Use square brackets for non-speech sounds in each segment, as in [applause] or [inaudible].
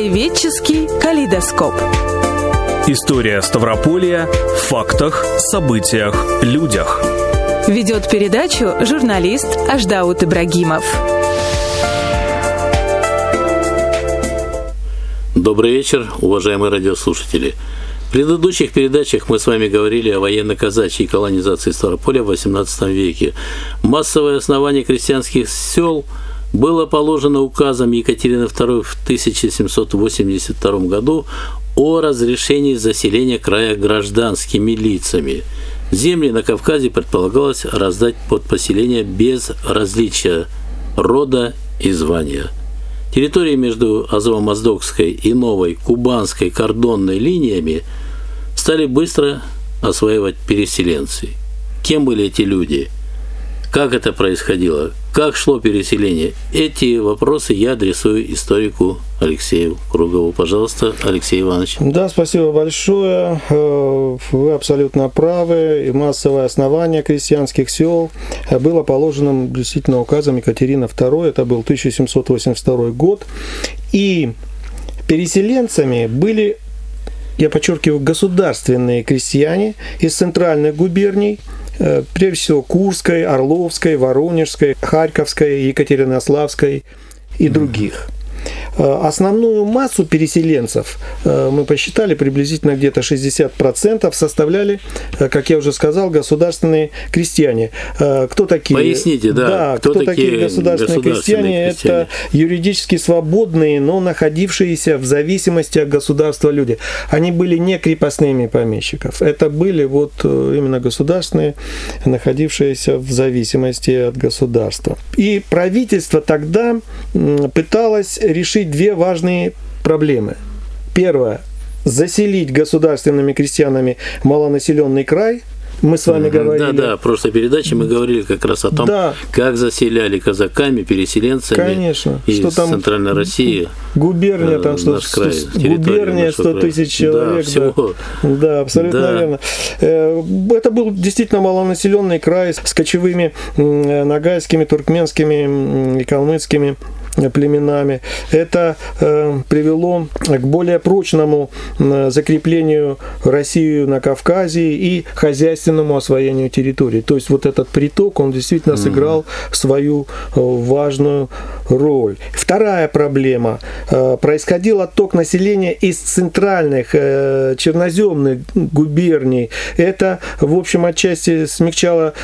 Краеведческий калейдоскоп. История Ставрополья в фактах, событиях, людях. Ведет передачу журналист Аждаут Ибрагимов. Добрый вечер, уважаемые радиослушатели. В предыдущих передачах мы с вами говорили о военно-казачьей колонизации Ставрополя в XVIII веке. Массовое основание крестьянских сел – было положено указом Екатерины II в 1782 году о разрешении заселения края гражданскими лицами. Земли на Кавказе предполагалось раздать под поселение без различия рода и звания. Территории между Азово-Моздокской и Новой Кубанской кордонной линиями стали быстро осваивать переселенцы. Кем были эти люди – как это происходило? Как шло переселение? Эти вопросы я адресую историку Алексею Кругову. Пожалуйста, Алексей Иванович. Да, спасибо большое. Э, вы абсолютно правы. И массовое основание крестьянских сел было положено действительно указом Екатерина II. Это был 1782 год. И переселенцами были я подчеркиваю, государственные крестьяне из центральных губерний – прежде всего Курской, Орловской, Воронежской, Харьковской, Екатеринославской и других – Э, основную массу переселенцев, э, мы посчитали, приблизительно где-то 60% составляли, э, как я уже сказал, государственные крестьяне. Кто такие? Поясните, да. Да, кто, кто такие, такие государственные, государственные крестьяне? крестьяне? Это юридически свободные, но находившиеся в зависимости от государства люди. Они были не крепостными помещиков. Это были вот именно государственные, находившиеся в зависимости от государства. И правительство тогда пыталось решить две важные проблемы. Первое – заселить государственными крестьянами малонаселенный край – мы с вами говорили. Да, да, в прошлой передаче мы говорили как раз о том, да. как заселяли казаками, переселенцами Конечно. из что там Центральной России. Губерния, там что, край, губерния 100 тысяч человек. Да, всего. да. да абсолютно да. верно. Э, это был действительно малонаселенный край с кочевыми нагайскими, туркменскими и калмыцкими племенами. Это э, привело к более прочному закреплению России на Кавказе и хозяйственному освоению территории. То есть вот этот приток, он действительно сыграл свою э, важную роль. Вторая проблема. Э, происходил отток населения из центральных черноземных губерний. Это, в общем, отчасти смягчало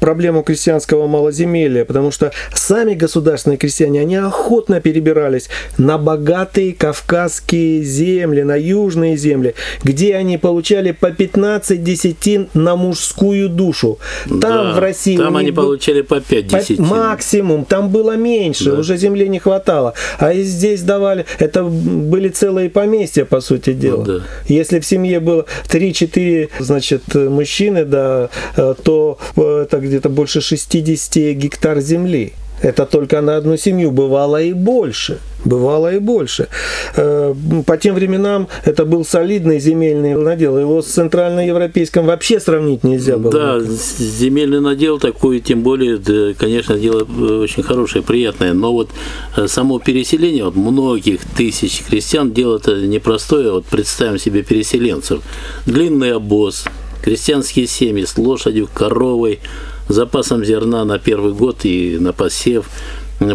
проблему крестьянского малоземелия, потому что сами государственные крестьяне, они охотно перебирались на богатые кавказские земли, на южные земли, где они получали по 15 десятин на мужскую душу. Там да, в России... Там они был... получали по 5 десятин. Максимум, там было меньше, да. уже земли не хватало. А здесь давали... Это были целые поместья, по сути дела. Ну, да. Если в семье было 3-4, значит, мужчины, да, э, то э, это где-то больше 60 гектар земли. Это только на одну семью, бывало и больше. Бывало и больше. Э, по тем временам это был солидный земельный надел. Его с центральноевропейским вообще сравнить нельзя было. Да, земельный надел такой, тем более, конечно, дело э, очень хорошее, приятное. Но вот э, само переселение вот многих тысяч крестьян, дело-то непростое. Вот представим себе переселенцев. Длинный обоз, крестьянские семьи с лошадью, коровой, запасом зерна на первый год и на посев,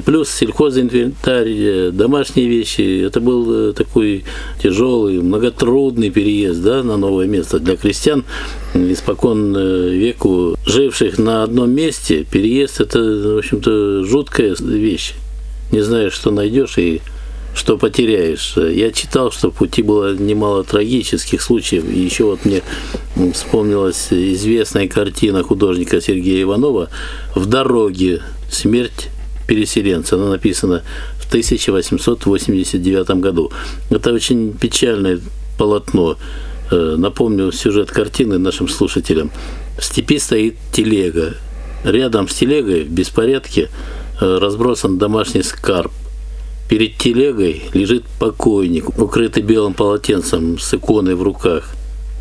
плюс сельхозинвентарь, э, домашние вещи. Это был э, такой тяжелый, многотрудный переезд да, на новое место для крестьян испокон э, веку, живших на одном месте. Переезд – это, в общем-то, жуткая вещь. Не знаешь, что найдешь и что потеряешь. Я читал, что в пути было немало трагических случаев. И еще вот мне вспомнилась известная картина художника Сергея Иванова «В дороге. Смерть переселенца». Она написана в 1889 году. Это очень печальное полотно. Э, напомню сюжет картины нашим слушателям. В степи стоит телега. Рядом с телегой в беспорядке э, разбросан домашний скарб Перед телегой лежит покойник, укрытый белым полотенцем с иконой в руках.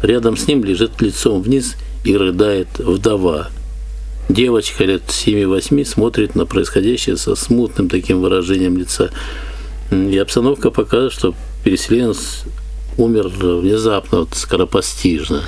Рядом с ним лежит лицом вниз и рыдает вдова. Девочка лет 7-8 смотрит на происходящее со смутным таким выражением лица. И обстановка показывает, что переселенец умер внезапно, вот, скоропостижно.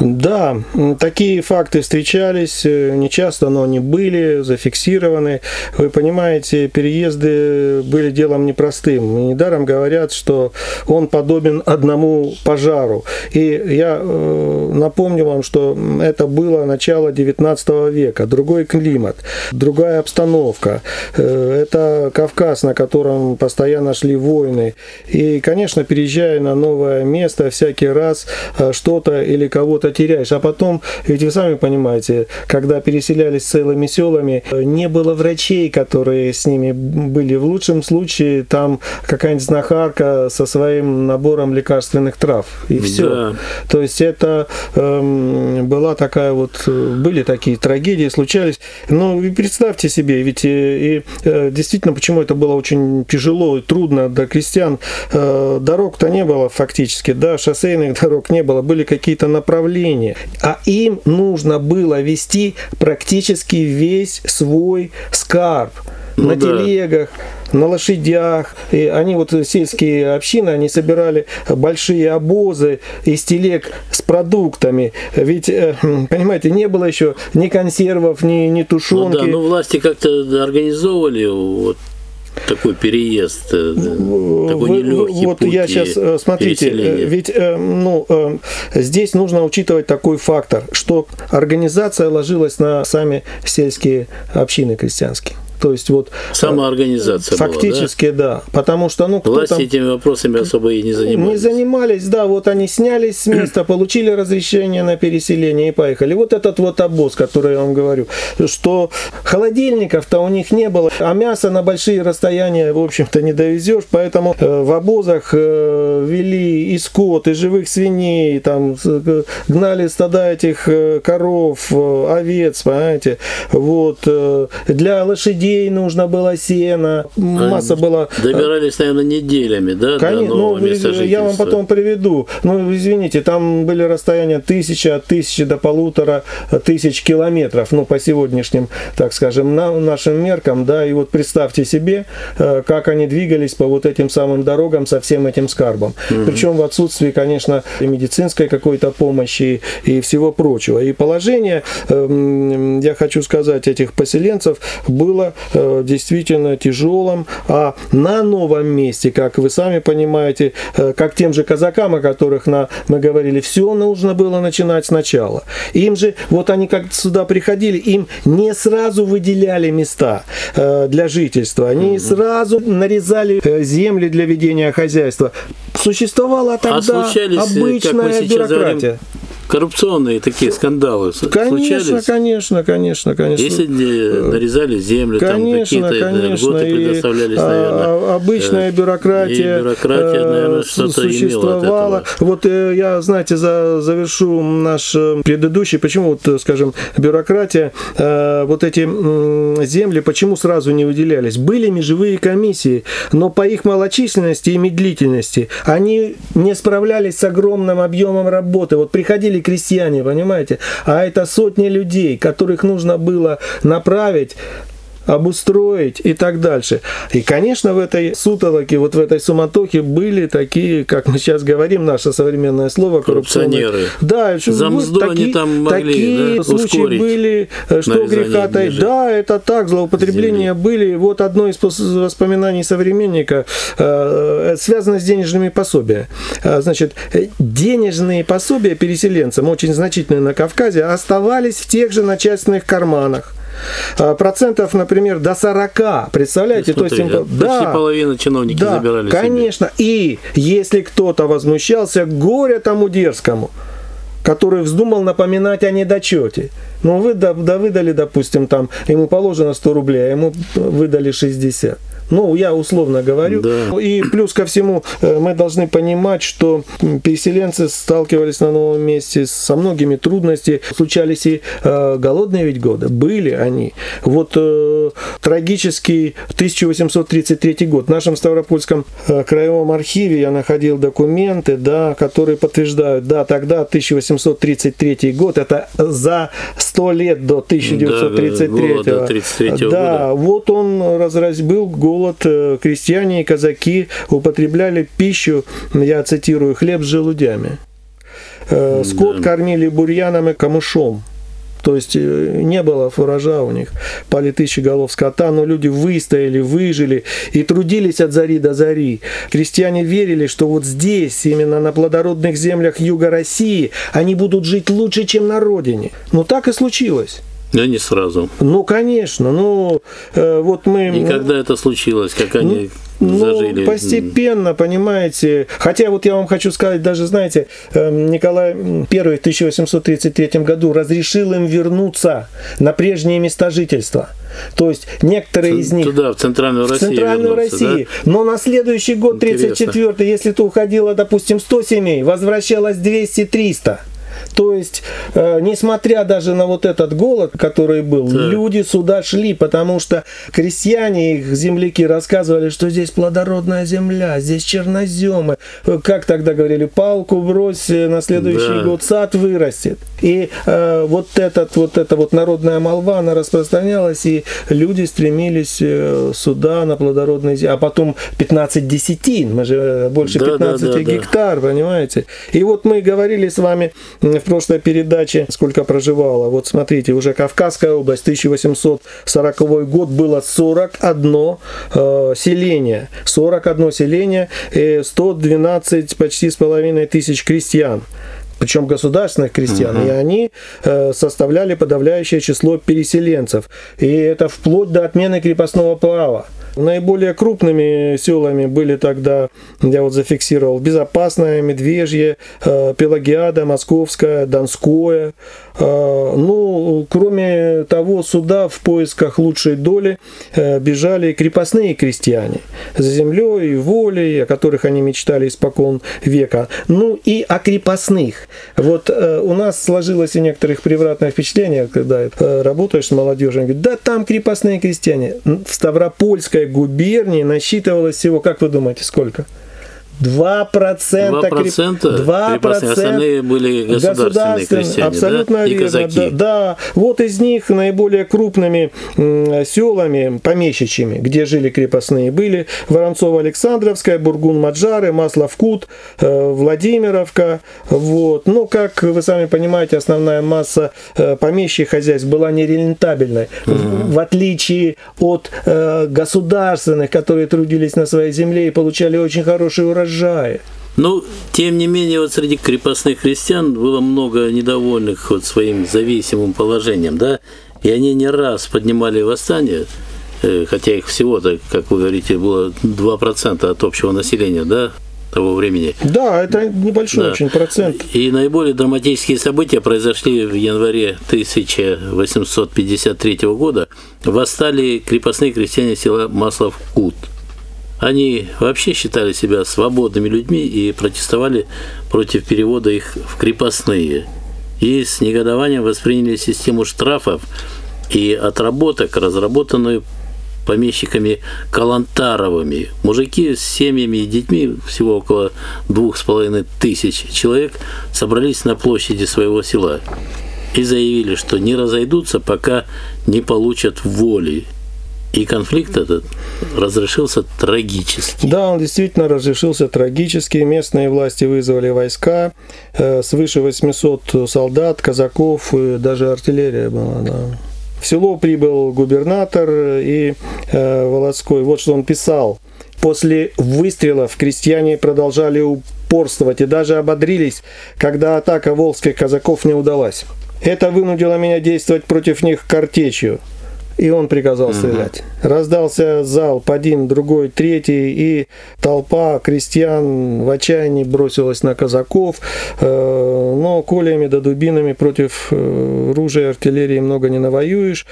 Да, такие факты встречались, э, нечасто, но они были зафиксированы. Вы понимаете, переезды были делом непростым. Недаром говорят, что он подобен одному пожару. И я э, напомню вам, что это было начало 19 века, другой климат, другая обстановка. Э, это Кавказ, на котором постоянно шли войны. И, конечно, переезжая на новое место, всякий раз что-то или кого-то что-то теряешь. А потом, ведь вы сами понимаете, когда переселялись целыми селами, не было врачей, которые с ними были. В лучшем случае там какая-нибудь знахарка со своим набором лекарственных трав. И все. Да. То есть это эм, была такая вот, были такие трагедии, случались. Но ну, представьте себе, ведь и, и э, действительно, почему это было очень тяжело и трудно для крестьян. Э, дорог-то не было фактически, да, шоссейных [laughs] дорог не было, были какие-то направления направление, а им нужно было вести практически весь свой скарб ну, на да. телегах, на лошадях. И они вот сельские общины, они собирали большие обозы из телег с продуктами. Ведь, э, понимаете, не было еще ни консервов, ни, ни тушенки. Ну да, но власти как-то организовывали вот такой переезд, э, такой нелегкий Вот путь я сейчас, э, смотрите, э, ведь ну, здесь нужно учитывать такой фактор, что организация ложилась на сами сельские общины крестьянские. То есть вот самоорганизация фактически была, да? да, потому что ну власти там, этими вопросами особо и не занимались. Не занимались, да, вот они снялись с места, [clears throat] получили разрешение на переселение и поехали. Вот этот вот обоз, который я вам говорю, что холодильников-то у них не было, а мясо на большие расстояния в общем-то не довезешь, поэтому э, в обозах э, вели и скот, и живых свиней, там э, гнали стада этих коров, овец, понимаете, вот для лошадей людей нужно было сено, масса была... Добирались, наверное, неделями, да, Конечно, до нового ну, места Я вам потом приведу. Ну, извините, там были расстояния тысяча, от тысячи до полутора тысяч километров, ну, по сегодняшним, так скажем, на, нашим меркам, да, и вот представьте себе, э, как они двигались по вот этим самым дорогам со всем этим скарбом. Угу. Причем в отсутствии, конечно, и медицинской какой-то помощи и всего прочего. И положение, эм, я хочу сказать, этих поселенцев было Э, действительно тяжелым, а на новом месте, как вы сами понимаете, э, как тем же казакам, о которых на, мы говорили, все нужно было начинать сначала. Им же, вот они как сюда приходили, им не сразу выделяли места э, для жительства, они mm сразу нарезали земли для ведения хозяйства. Существовала тогда а обычная бюрократия. Говорим, коррупционные такие скандалы конечно, случались? Конечно, конечно, конечно. Если нарезали землю, конечно, там какие-то льготы предоставлялись, а, наверное. А, обычная э, бюрократия, и бюрократия э, наверное, существовала. Вот э, я, знаете, за, завершу наш предыдущий, почему, вот, скажем, бюрократия, вот эти земли, почему сразу не выделялись? Были межевые комиссии, но по их малочисленности и медлительности они не справлялись с огромным объемом работы. Вот приходили крестьяне, понимаете? А это сотни людей, которых нужно было направить обустроить и так дальше. И, конечно, в этой сутолоке, вот в этой суматохе были такие, как мы сейчас говорим, наше современное слово, коррупционеры. Да, За мзду такие, они там могли такие да, случаи были, э, что греха таить. Да, это так, злоупотребления земли. были. Вот одно из воспоминаний современника э, связано с денежными пособиями. Э, значит, денежные пособия переселенцам, очень значительные на Кавказе, оставались в тех же начальственных карманах. А, процентов, например, до 40. Представляете? Смотри, То есть, им, да, почти половина чиновники да, забирали Конечно. Себе. И если кто-то возмущался, горе тому дерзкому который вздумал напоминать о недочете. Ну, вы да, да выдали, допустим, там, ему положено 100 рублей, а ему выдали 60. Ну, я условно говорю. Да. И плюс ко всему э, мы должны понимать, что переселенцы сталкивались на новом месте со многими трудностями. Случались и э, голодные ведь годы. Были они. Вот э, трагический 1833 год. В нашем Ставропольском э, краевом архиве я находил документы, да, которые подтверждают, да, тогда 1833 год, это за 100 лет до 1933 да, 33 да, года. вот он разразил голод. Крестьяне и казаки употребляли пищу, я цитирую, хлеб с желудями. Скот да. кормили бурьяном и камышом. То есть э, не было фуража у них. Пали тысячи голов скота, но люди выстояли, выжили и трудились от зари до зари. Крестьяне верили, что вот здесь, именно на плодородных землях юга России, они будут жить лучше, чем на родине. Но так и случилось. Да не сразу. Ну, конечно. Ну, э, вот мы... И когда это случилось? Как они ну, зажили? постепенно, понимаете. Хотя вот я вам хочу сказать, даже, знаете, эм, Николай I в 1833 году разрешил им вернуться на прежние места жительства. То есть некоторые из них... Туда, в Центральную Россию. В Центральную Россию. Да? Но на следующий год, 34 если то уходило, допустим, 100 семей, возвращалось 200-300. То есть, э, несмотря даже на вот этот голод, который был, да. люди сюда шли, потому что крестьяне, их земляки рассказывали, что здесь плодородная земля, здесь черноземы. Как тогда говорили, палку брось, э, на следующий да. год сад вырастет. И э, вот этот вот эта вот народная молва, она распространялась, и люди стремились э, сюда, на плодородные земли. А потом 15 десятин, мы же э, больше да, 15 да, да, гектар, да. понимаете? И вот мы говорили с вами в прошлой передаче, сколько проживало. Вот смотрите, уже Кавказская область, 1840 год было 41 э, селение. 41 селение, и 112 почти с половиной тысяч крестьян причем государственных крестьян, угу. и они э, составляли подавляющее число переселенцев. И это вплоть до отмены крепостного права. Наиболее крупными селами были тогда, я вот зафиксировал, Безопасное, Медвежье, э, Пелагиада, Московская, Донское. Э, ну, кроме того, сюда в поисках лучшей доли э, бежали крепостные крестьяне за землей волей, о которых они мечтали испокон века. Ну и о крепостных. Вот у нас сложилось и некоторых превратное впечатление, когда работаешь с молодежью, говорит, да там крепостные крестьяне. В Ставропольской губернии насчитывалось всего, как вы думаете, сколько? 2%, 2%, 2% остальные были государственные крестьяне, абсолютно да? верно, казаки. Да, да, вот из них наиболее крупными селами, помещичьими, где жили крепостные, были Воронцово-Александровская, Бургун-Маджары, Маслов-Кут, э, Владимировка, вот. Ну, как вы сами понимаете, основная масса э, помещих хозяйств была нерентабельной, угу. в, в отличие от э, государственных, которые трудились на своей земле и получали очень хороший урожай урожая. Ну, тем не менее, вот среди крепостных крестьян было много недовольных вот своим зависимым положением, да, и они не раз поднимали восстание, э, хотя их всего-то, как вы говорите, было 2% от общего населения, да, того времени. Да, это небольшой да. очень процент. И наиболее драматические события произошли в январе 1853 года. Восстали крепостные крестьяне села Маслов-Кут – они вообще считали себя свободными людьми и протестовали против перевода их в крепостные. И с негодованием восприняли систему штрафов и отработок, разработанную помещиками Калантаровыми. Мужики с семьями и детьми, всего около двух с половиной тысяч человек, собрались на площади своего села и заявили, что не разойдутся, пока не получат воли и конфликт этот разрешился трагически. Да, он действительно разрешился трагически. Местные власти вызвали войска, э, свыше 800 солдат, казаков, даже артиллерия была. Да. В село прибыл губернатор и э, Володской. Вот что он писал. После выстрелов крестьяне продолжали упорствовать и даже ободрились, когда атака волжских казаков не удалась. Это вынудило меня действовать против них картечью и он приказал стрелять. Угу. Раздался залп один, другой, третий, и толпа крестьян в отчаянии бросилась на казаков, э, но колями да дубинами против э, ружья артиллерии много не навоюешь.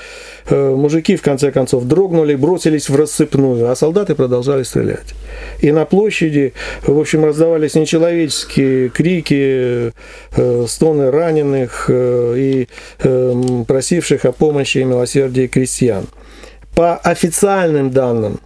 Э, мужики в конце концов дрогнули, бросились в рассыпную, а солдаты продолжали стрелять. И на площади, в общем, раздавались нечеловеческие крики, стоны раненых и просивших о помощи и милосердии крестьян крестьян. По официальным данным,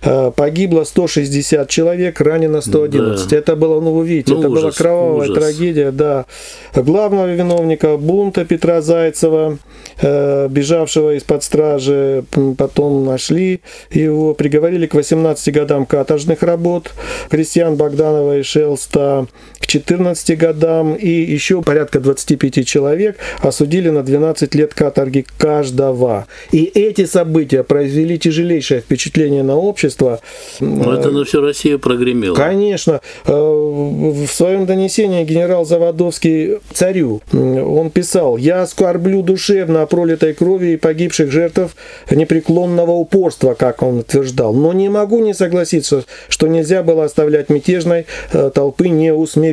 э, погибло 160 человек, ранено 111. Да. Это было, ну вы видите, ну, это ужас, была кровавая ужас. трагедия, да. Главного виновника бунта Петра Зайцева, э, бежавшего из-под стражи, потом нашли его, приговорили к 18 годам каторжных работ, крестьян Богданова и Шелста 14 годам, и еще порядка 25 человек осудили на 12 лет каторги каждого. И эти события произвели тяжелейшее впечатление на общество. Но это на всю Россию прогремело. Конечно. Э, в своем донесении генерал Заводовский царю, он писал, «Я скорблю душевно о пролитой крови и погибших жертв непреклонного упорства, как он утверждал, но не могу не согласиться, что нельзя было оставлять мятежной э, толпы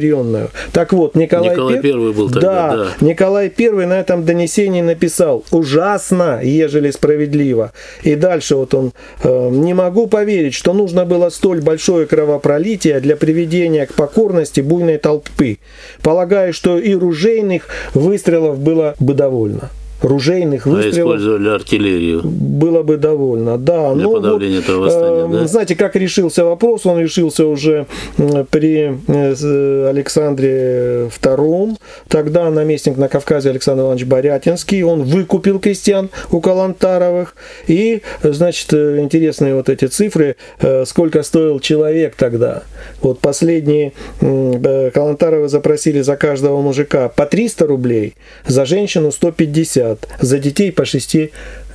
неусмиренную». Так вот, Николай, Николай I был тогда, да, да. Николай I на этом донесении написал «Ужасно, ежели справедливо». И дальше вот он э, «Не могу поверить, что нужно было столь большое кровопролитие для приведения к покорности буйной толпы. Полагаю, что и ружейных выстрелов было бы довольно» ружейных выстрелов. А использовали артиллерию. Было бы довольно, да. Для ну, подавления вот, этого восстания, э, да? Знаете, как решился вопрос? Он решился уже при э, Александре II. Тогда наместник на Кавказе Александр Иванович Борятинский, он выкупил крестьян у Калантаровых. И, значит, э, интересные вот эти цифры, э, сколько стоил человек тогда. Вот последние Калантаровы запросили за каждого мужика по 300 рублей, за женщину 150 50, за детей по 6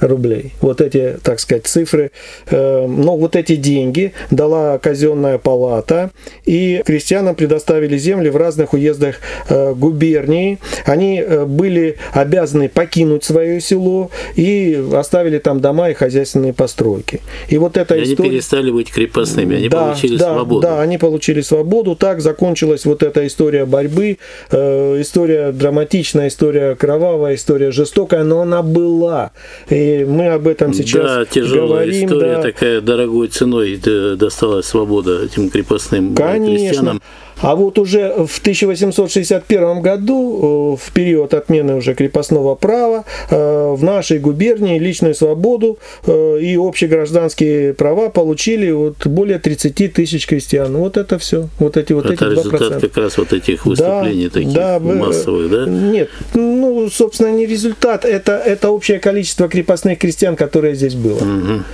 рублей. Вот эти, так сказать, цифры. Э, но вот эти деньги дала казенная палата, и крестьянам предоставили земли в разных уездах э, губернии. Они э, были обязаны покинуть свое село и оставили там дома и хозяйственные постройки. И вот эта и история... они перестали быть крепостными, они да, получили да, свободу. Да, они получили свободу. Так закончилась вот эта история борьбы, история драматичная, история кровавая, история жестокая, но она была. И мы об этом сейчас да, тяжелая говорим. история да. такая дорогой ценой досталась свобода этим крепостным Конечно. крестьянам. А вот уже в 1861 году, э, в период отмены уже крепостного права, э, в нашей губернии личную свободу э, и общегражданские права получили вот более 30 тысяч крестьян. Вот это все. Вот эти вот это эти результат 2%. как раз вот этих выступлений да, таких да, массовых, да? Нет, ну, собственно, не результат. Это, это общее количество крепостных крестьян, которое здесь было.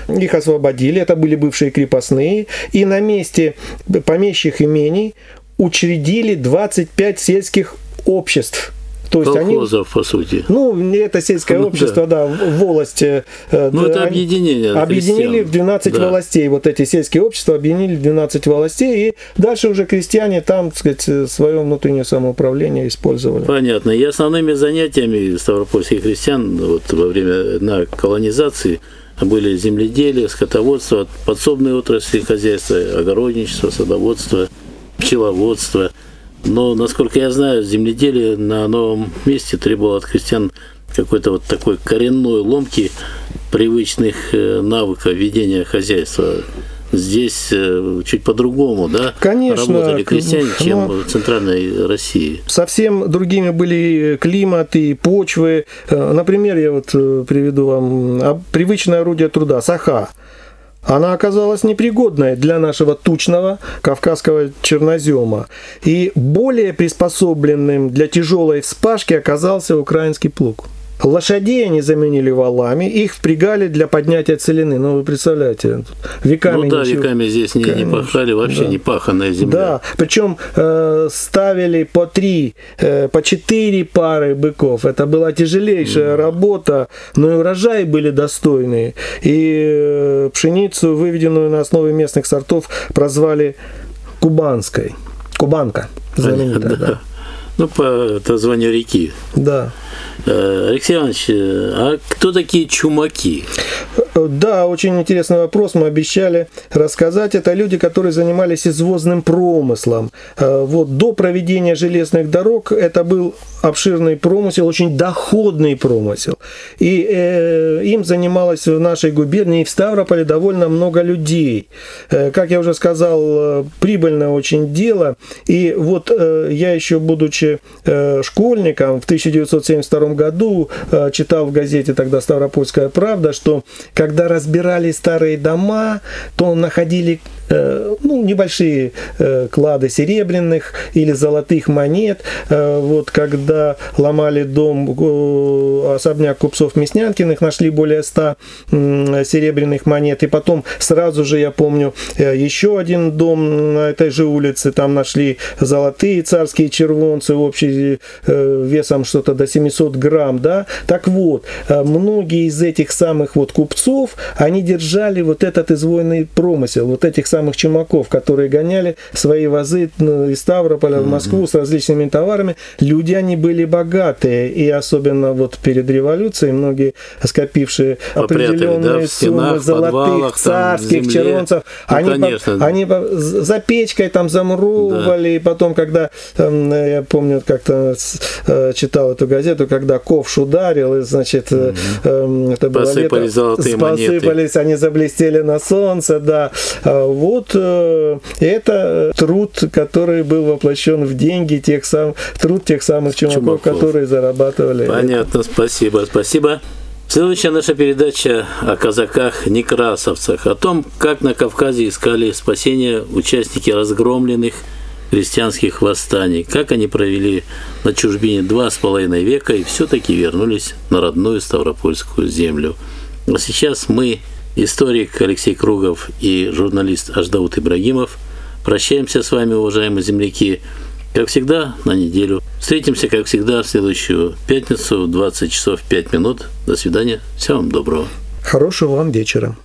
Угу. Их освободили, это были бывшие крепостные. И на месте помещих имений учредили 25 сельских обществ. То есть Колхозов, они, по сути. Ну, это сельское ну, общество, да, да волости. Э, ну, это объединение. Объединили в 12 да. властей. Вот эти сельские общества объединили в 12 властей. И дальше уже крестьяне там, так сказать, свое внутреннее самоуправление использовали. Понятно. И основными занятиями ставропольских крестьян вот, во время на колонизации были земледелие, скотоводство, подсобные отрасли хозяйства, огородничество, садоводство – пчеловодство. Но, насколько я знаю, земледелие на новом месте требовало от крестьян какой-то вот такой коренной ломки привычных э, навыков ведения хозяйства. Здесь э, чуть по-другому, да? Конечно. Работали крестьяне, чем в центральной России. Совсем другими были климаты, почвы. Э, например, я вот приведу вам привычное орудие труда – саха она оказалась непригодной для нашего тучного кавказского чернозема. И более приспособленным для тяжелой вспашки оказался украинский плуг. Лошадей они заменили валами, их впрягали для поднятия целины. Ну, вы представляете, веками... Ну да, ничего... веками здесь не, не пахали, вообще да. не паханная земля. Да, причем э, ставили по три, э, по четыре пары быков. Это была тяжелейшая mm. работа, но и урожаи были достойные. И э, пшеницу, выведенную на основе местных сортов, прозвали кубанской. Кубанка знаменитая, да. [laughs] Ну, по названию реки. Да. Э, Алексей Иванович, э, а кто такие чумаки? Да, очень интересный вопрос. Мы обещали рассказать. Это люди, которые занимались извозным промыслом. Э, вот до проведения железных дорог это был обширный промысел, очень доходный промысел. И э, им занималось в нашей губернии и в Ставрополе довольно много людей. Э, как я уже сказал, прибыльное очень дело. И вот э, я еще, будучи э, школьником, в 1972 году э, читал в газете тогда «Ставропольская правда», что как когда разбирали старые дома, то находили ну, небольшие э, клады серебряных или золотых монет. Э, вот когда ломали дом, особняк купцов Мяснянкиных, нашли более 100 серебряных монет. И потом сразу же, я помню, еще один дом на этой же улице, там нашли золотые царские червонцы, общий весом что-то до 700 грамм, да. Так вот, многие из этих самых вот купцов, они держали вот этот извойный промысел, вот этих самых чумаков, которые гоняли свои вазы ну, из Ставрополя в Москву с различными товарами. Люди, они были богатые, и особенно вот перед революцией многие скопившие Попрятали, определенные да, суммы золотых, царских, червонцев, ну, они, конечно. они за печкой там замуровывали, да. и потом, когда, там, я помню, как-то э, читал эту газету, когда ковш ударил, и, значит, угу. это было посыпались лето, золотые посыпались, монеты. они заблестели на солнце, да. А вот э, это труд, который был воплощен в деньги, тех сам, труд тех самых чумаков, чумаков. которые зарабатывали. Понятно, это. спасибо, спасибо. Следующая наша передача о казаках-некрасовцах, о том, как на Кавказе искали спасения участники разгромленных крестьянских восстаний, как они провели на чужбине два с половиной века и все-таки вернулись на родную Ставропольскую землю. А сейчас мы историк Алексей Кругов и журналист Аждаут Ибрагимов. Прощаемся с вами, уважаемые земляки, как всегда, на неделю. Встретимся, как всегда, в следующую пятницу в 20 часов 5 минут. До свидания. Всего вам доброго. Хорошего вам вечера.